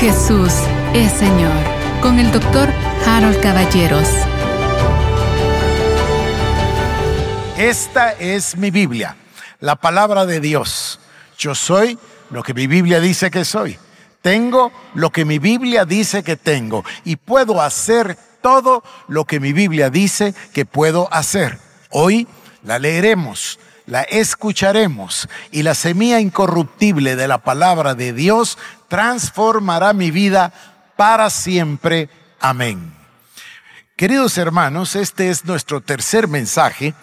Jesús es Señor con el doctor Harold Caballeros. Esta es mi Biblia, la palabra de Dios. Yo soy lo que mi Biblia dice que soy. Tengo lo que mi Biblia dice que tengo y puedo hacer todo lo que mi Biblia dice que puedo hacer. Hoy la leeremos, la escucharemos y la semilla incorruptible de la palabra de Dios transformará mi vida para siempre. Amén. Queridos hermanos, este es nuestro tercer mensaje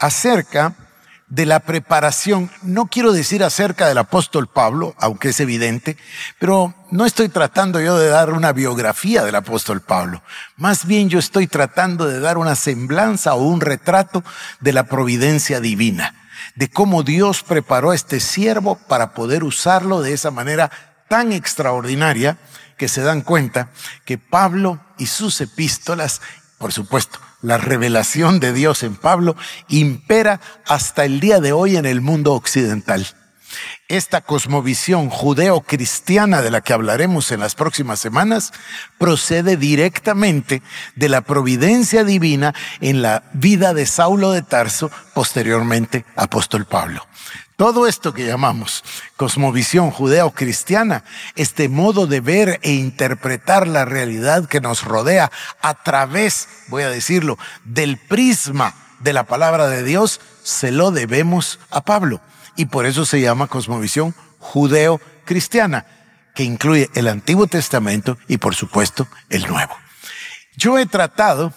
acerca de la preparación, no quiero decir acerca del apóstol Pablo, aunque es evidente, pero no estoy tratando yo de dar una biografía del apóstol Pablo. Más bien yo estoy tratando de dar una semblanza o un retrato de la providencia divina, de cómo Dios preparó a este siervo para poder usarlo de esa manera tan extraordinaria que se dan cuenta que Pablo y sus epístolas, por supuesto, la revelación de Dios en Pablo impera hasta el día de hoy en el mundo occidental. Esta cosmovisión judeo-cristiana de la que hablaremos en las próximas semanas procede directamente de la providencia divina en la vida de Saulo de Tarso, posteriormente apóstol Pablo. Todo esto que llamamos cosmovisión judeo-cristiana, este modo de ver e interpretar la realidad que nos rodea a través, voy a decirlo, del prisma de la palabra de Dios, se lo debemos a Pablo. Y por eso se llama cosmovisión judeo-cristiana, que incluye el Antiguo Testamento y por supuesto el Nuevo. Yo he tratado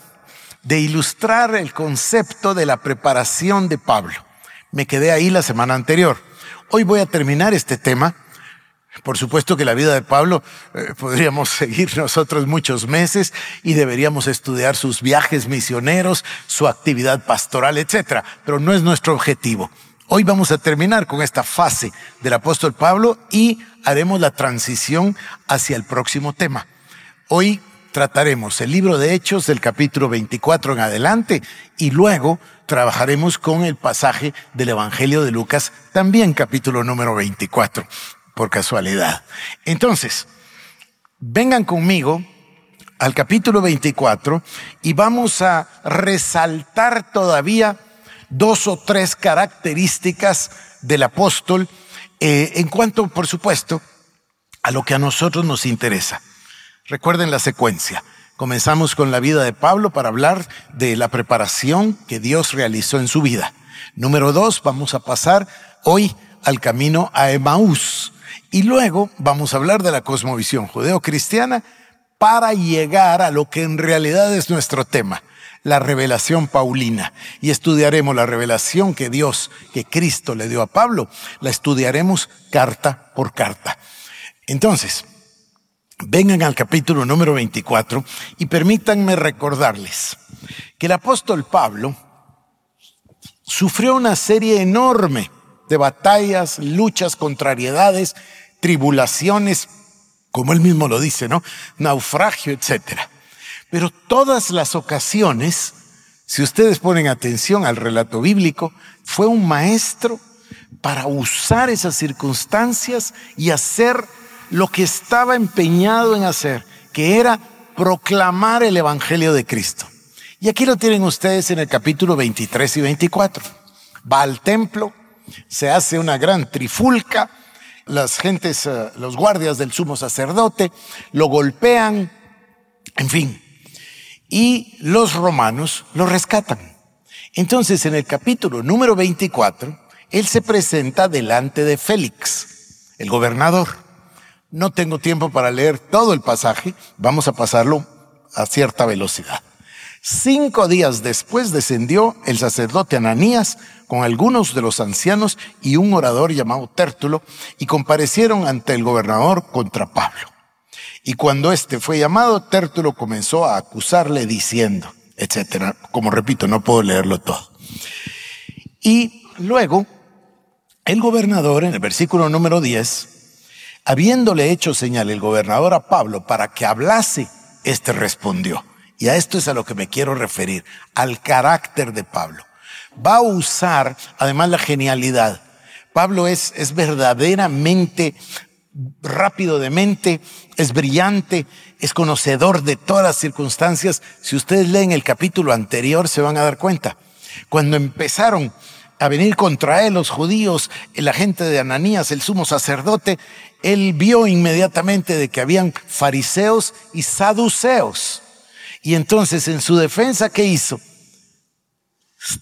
de ilustrar el concepto de la preparación de Pablo me quedé ahí la semana anterior. Hoy voy a terminar este tema. Por supuesto que la vida de Pablo eh, podríamos seguir nosotros muchos meses y deberíamos estudiar sus viajes misioneros, su actividad pastoral, etcétera, pero no es nuestro objetivo. Hoy vamos a terminar con esta fase del apóstol Pablo y haremos la transición hacia el próximo tema. Hoy trataremos el libro de Hechos del capítulo 24 en adelante y luego trabajaremos con el pasaje del Evangelio de Lucas, también capítulo número 24, por casualidad. Entonces, vengan conmigo al capítulo 24 y vamos a resaltar todavía dos o tres características del apóstol eh, en cuanto, por supuesto, a lo que a nosotros nos interesa. Recuerden la secuencia. Comenzamos con la vida de Pablo para hablar de la preparación que Dios realizó en su vida. Número dos, vamos a pasar hoy al camino a Emaús. Y luego vamos a hablar de la cosmovisión judeo-cristiana para llegar a lo que en realidad es nuestro tema, la revelación paulina. Y estudiaremos la revelación que Dios, que Cristo le dio a Pablo, la estudiaremos carta por carta. Entonces, Vengan al capítulo número 24 y permítanme recordarles que el apóstol Pablo sufrió una serie enorme de batallas, luchas, contrariedades, tribulaciones, como él mismo lo dice, ¿no? Naufragio, etcétera. Pero todas las ocasiones, si ustedes ponen atención al relato bíblico, fue un maestro para usar esas circunstancias y hacer lo que estaba empeñado en hacer, que era proclamar el Evangelio de Cristo. Y aquí lo tienen ustedes en el capítulo 23 y 24. Va al templo, se hace una gran trifulca, las gentes, eh, los guardias del sumo sacerdote lo golpean, en fin, y los romanos lo rescatan. Entonces, en el capítulo número 24, él se presenta delante de Félix, el gobernador. No tengo tiempo para leer todo el pasaje, vamos a pasarlo a cierta velocidad. Cinco días después descendió el sacerdote Ananías con algunos de los ancianos y un orador llamado Tértulo y comparecieron ante el gobernador contra Pablo. Y cuando éste fue llamado, Tértulo comenzó a acusarle diciendo, etcétera. Como repito, no puedo leerlo todo. Y luego, el gobernador, en el versículo número 10, Habiéndole hecho señal el gobernador a Pablo para que hablase, éste respondió. Y a esto es a lo que me quiero referir, al carácter de Pablo. Va a usar además la genialidad. Pablo es, es verdaderamente rápido de mente, es brillante, es conocedor de todas las circunstancias. Si ustedes leen el capítulo anterior se van a dar cuenta. Cuando empezaron a venir contra él los judíos, la gente de Ananías, el sumo sacerdote, él vio inmediatamente de que habían fariseos y saduceos. Y entonces en su defensa, ¿qué hizo?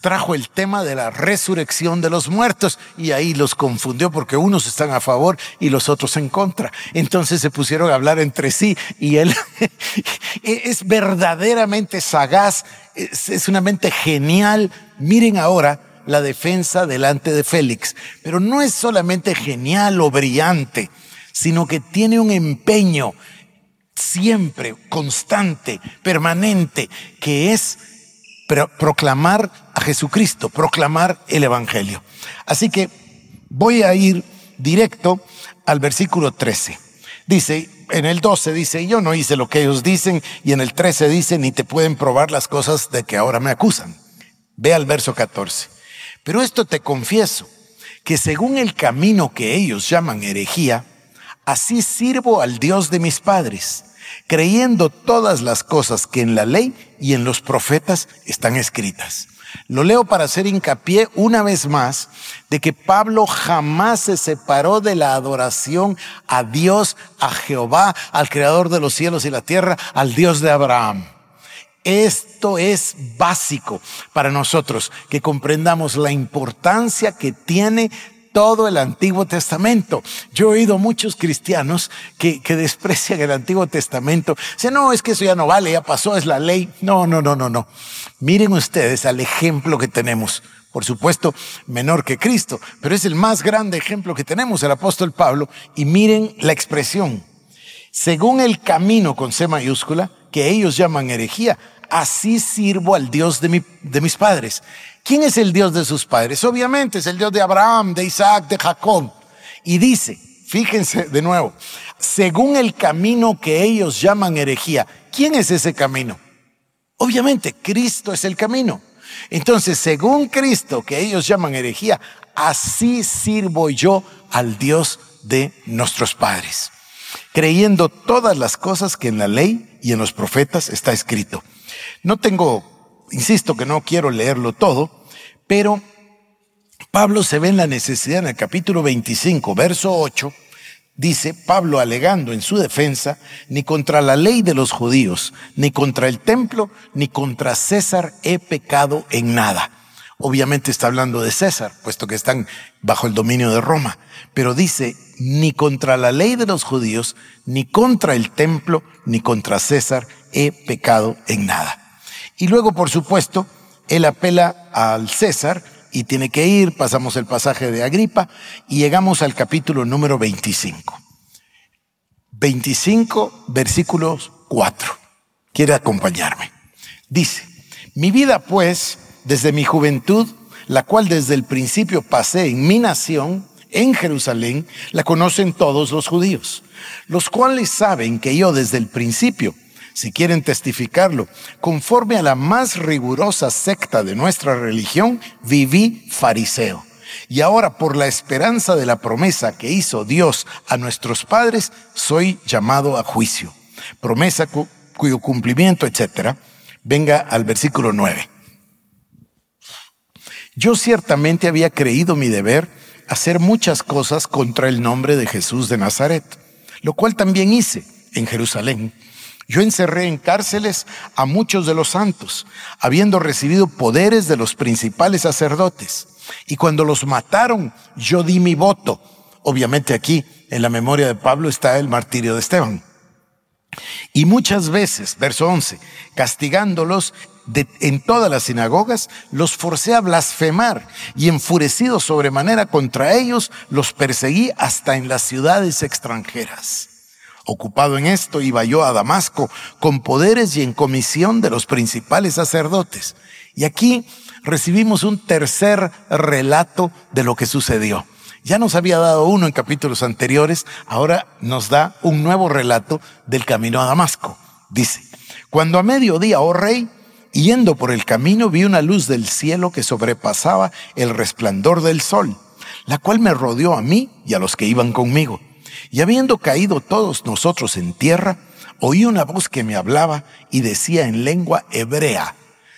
Trajo el tema de la resurrección de los muertos y ahí los confundió porque unos están a favor y los otros en contra. Entonces se pusieron a hablar entre sí y él es verdaderamente sagaz, es, una mente genial. Miren ahora la defensa delante de Félix, pero no es solamente genial o brillante, sino que tiene un empeño siempre, constante, permanente, que es proclamar Jesucristo, proclamar el Evangelio. Así que voy a ir directo al versículo 13. Dice, en el 12 dice, yo no hice lo que ellos dicen, y en el 13 dice, ni te pueden probar las cosas de que ahora me acusan. Ve al verso 14. Pero esto te confieso, que según el camino que ellos llaman herejía, así sirvo al Dios de mis padres creyendo todas las cosas que en la ley y en los profetas están escritas. Lo leo para hacer hincapié una vez más de que Pablo jamás se separó de la adoración a Dios, a Jehová, al creador de los cielos y la tierra, al Dios de Abraham. Esto es básico para nosotros, que comprendamos la importancia que tiene todo el Antiguo Testamento. Yo he oído muchos cristianos que, que desprecian el Antiguo Testamento. Dicen, no, es que eso ya no vale, ya pasó, es la ley. No, no, no, no, no. Miren ustedes al ejemplo que tenemos. Por supuesto, menor que Cristo, pero es el más grande ejemplo que tenemos, el apóstol Pablo. Y miren la expresión. Según el camino con C mayúscula, que ellos llaman herejía, así sirvo al Dios de, mi, de mis padres. ¿Quién es el Dios de sus padres? Obviamente es el Dios de Abraham, de Isaac, de Jacob. Y dice, fíjense de nuevo, según el camino que ellos llaman herejía, ¿quién es ese camino? Obviamente, Cristo es el camino. Entonces, según Cristo, que ellos llaman herejía, así sirvo yo al Dios de nuestros padres, creyendo todas las cosas que en la ley y en los profetas está escrito. No tengo insisto que no quiero leerlo todo, pero Pablo se ve en la necesidad en el capítulo 25, verso 8, dice Pablo alegando en su defensa, ni contra la ley de los judíos, ni contra el templo, ni contra César he pecado en nada. Obviamente está hablando de César, puesto que están bajo el dominio de Roma, pero dice, ni contra la ley de los judíos, ni contra el templo, ni contra César he pecado en nada. Y luego, por supuesto, él apela al César y tiene que ir, pasamos el pasaje de Agripa y llegamos al capítulo número 25. 25, versículos 4. Quiere acompañarme. Dice, mi vida pues, desde mi juventud, la cual desde el principio pasé en mi nación, en Jerusalén, la conocen todos los judíos, los cuales saben que yo desde el principio si quieren testificarlo, conforme a la más rigurosa secta de nuestra religión, viví fariseo. Y ahora por la esperanza de la promesa que hizo Dios a nuestros padres, soy llamado a juicio. Promesa cuyo cumplimiento, etcétera. Venga al versículo 9. Yo ciertamente había creído mi deber hacer muchas cosas contra el nombre de Jesús de Nazaret, lo cual también hice en Jerusalén yo encerré en cárceles a muchos de los santos, habiendo recibido poderes de los principales sacerdotes. Y cuando los mataron, yo di mi voto. Obviamente aquí, en la memoria de Pablo, está el martirio de Esteban. Y muchas veces, verso 11, castigándolos en todas las sinagogas, los forcé a blasfemar y enfurecido sobremanera contra ellos, los perseguí hasta en las ciudades extranjeras. Ocupado en esto, iba yo a Damasco con poderes y en comisión de los principales sacerdotes. Y aquí recibimos un tercer relato de lo que sucedió. Ya nos había dado uno en capítulos anteriores, ahora nos da un nuevo relato del camino a Damasco. Dice, cuando a mediodía, oh rey, yendo por el camino vi una luz del cielo que sobrepasaba el resplandor del sol, la cual me rodeó a mí y a los que iban conmigo Y habiendo caído todos nosotros en tierra, oí una voz que me hablaba y decía en lengua hebrea,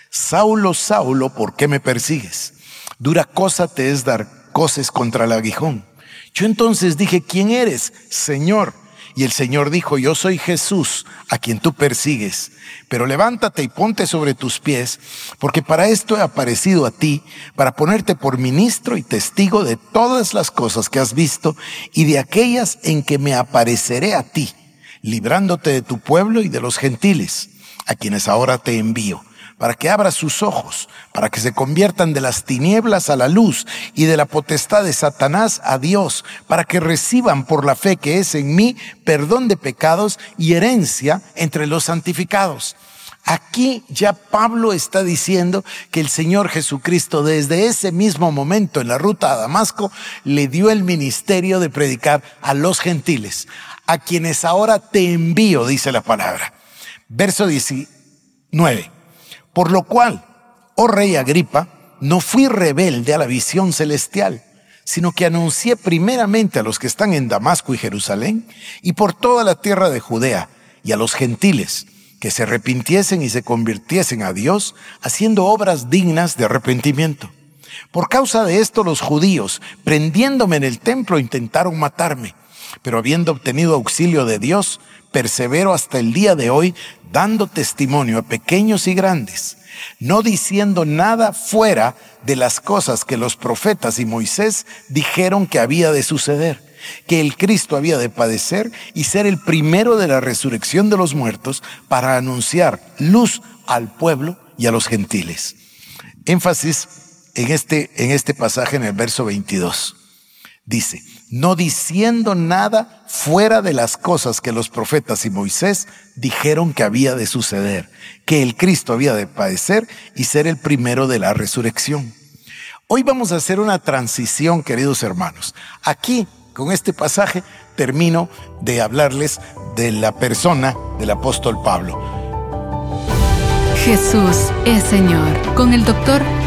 Saulo, Saulo, ¿por qué me persigues? Dura cosa te es dar coces contra el aguijón. Yo entonces dije, ¿quién eres, Señor? Y el Señor dijo, yo soy Jesús, a quien tú persigues, pero levántate y ponte sobre tus pies, porque para esto he aparecido a ti, para ponerte por ministro y testigo de todas las cosas que has visto y de aquellas en que me apareceré a ti, librándote de tu pueblo y de los gentiles, a quienes ahora te envío para que abra sus ojos, para que se conviertan de las tinieblas a la luz y de la potestad de Satanás a Dios, para que reciban por la fe que es en mí perdón de pecados y herencia entre los santificados. Aquí ya Pablo está diciendo que el Señor Jesucristo desde ese mismo momento en la ruta a Damasco le dio el ministerio de predicar a los gentiles, a quienes ahora te envío, dice la palabra. Verso 19. Por lo cual, oh rey Agripa, no fui rebelde a la visión celestial, sino que anuncié primeramente a los que están en Damasco y Jerusalén y por toda la tierra de Judea y a los gentiles que se arrepintiesen y se convirtiesen a Dios haciendo obras dignas de arrepentimiento. Por causa de esto los judíos, prendiéndome en el templo, intentaron matarme, pero habiendo obtenido auxilio de Dios, persevero hasta el día de hoy dando testimonio a pequeños y grandes, no diciendo nada fuera de las cosas que los profetas y Moisés dijeron que había de suceder, que el Cristo había de padecer y ser el primero de la resurrección de los muertos para anunciar luz al pueblo y a los gentiles. Énfasis en este, en este pasaje en el verso 22. Dice, no diciendo nada fuera de las cosas que los profetas y Moisés dijeron que había de suceder, que el Cristo había de padecer y ser el primero de la resurrección. Hoy vamos a hacer una transición, queridos hermanos. Aquí, con este pasaje, termino de hablarles de la persona del apóstol Pablo. Jesús es Señor, con el doctor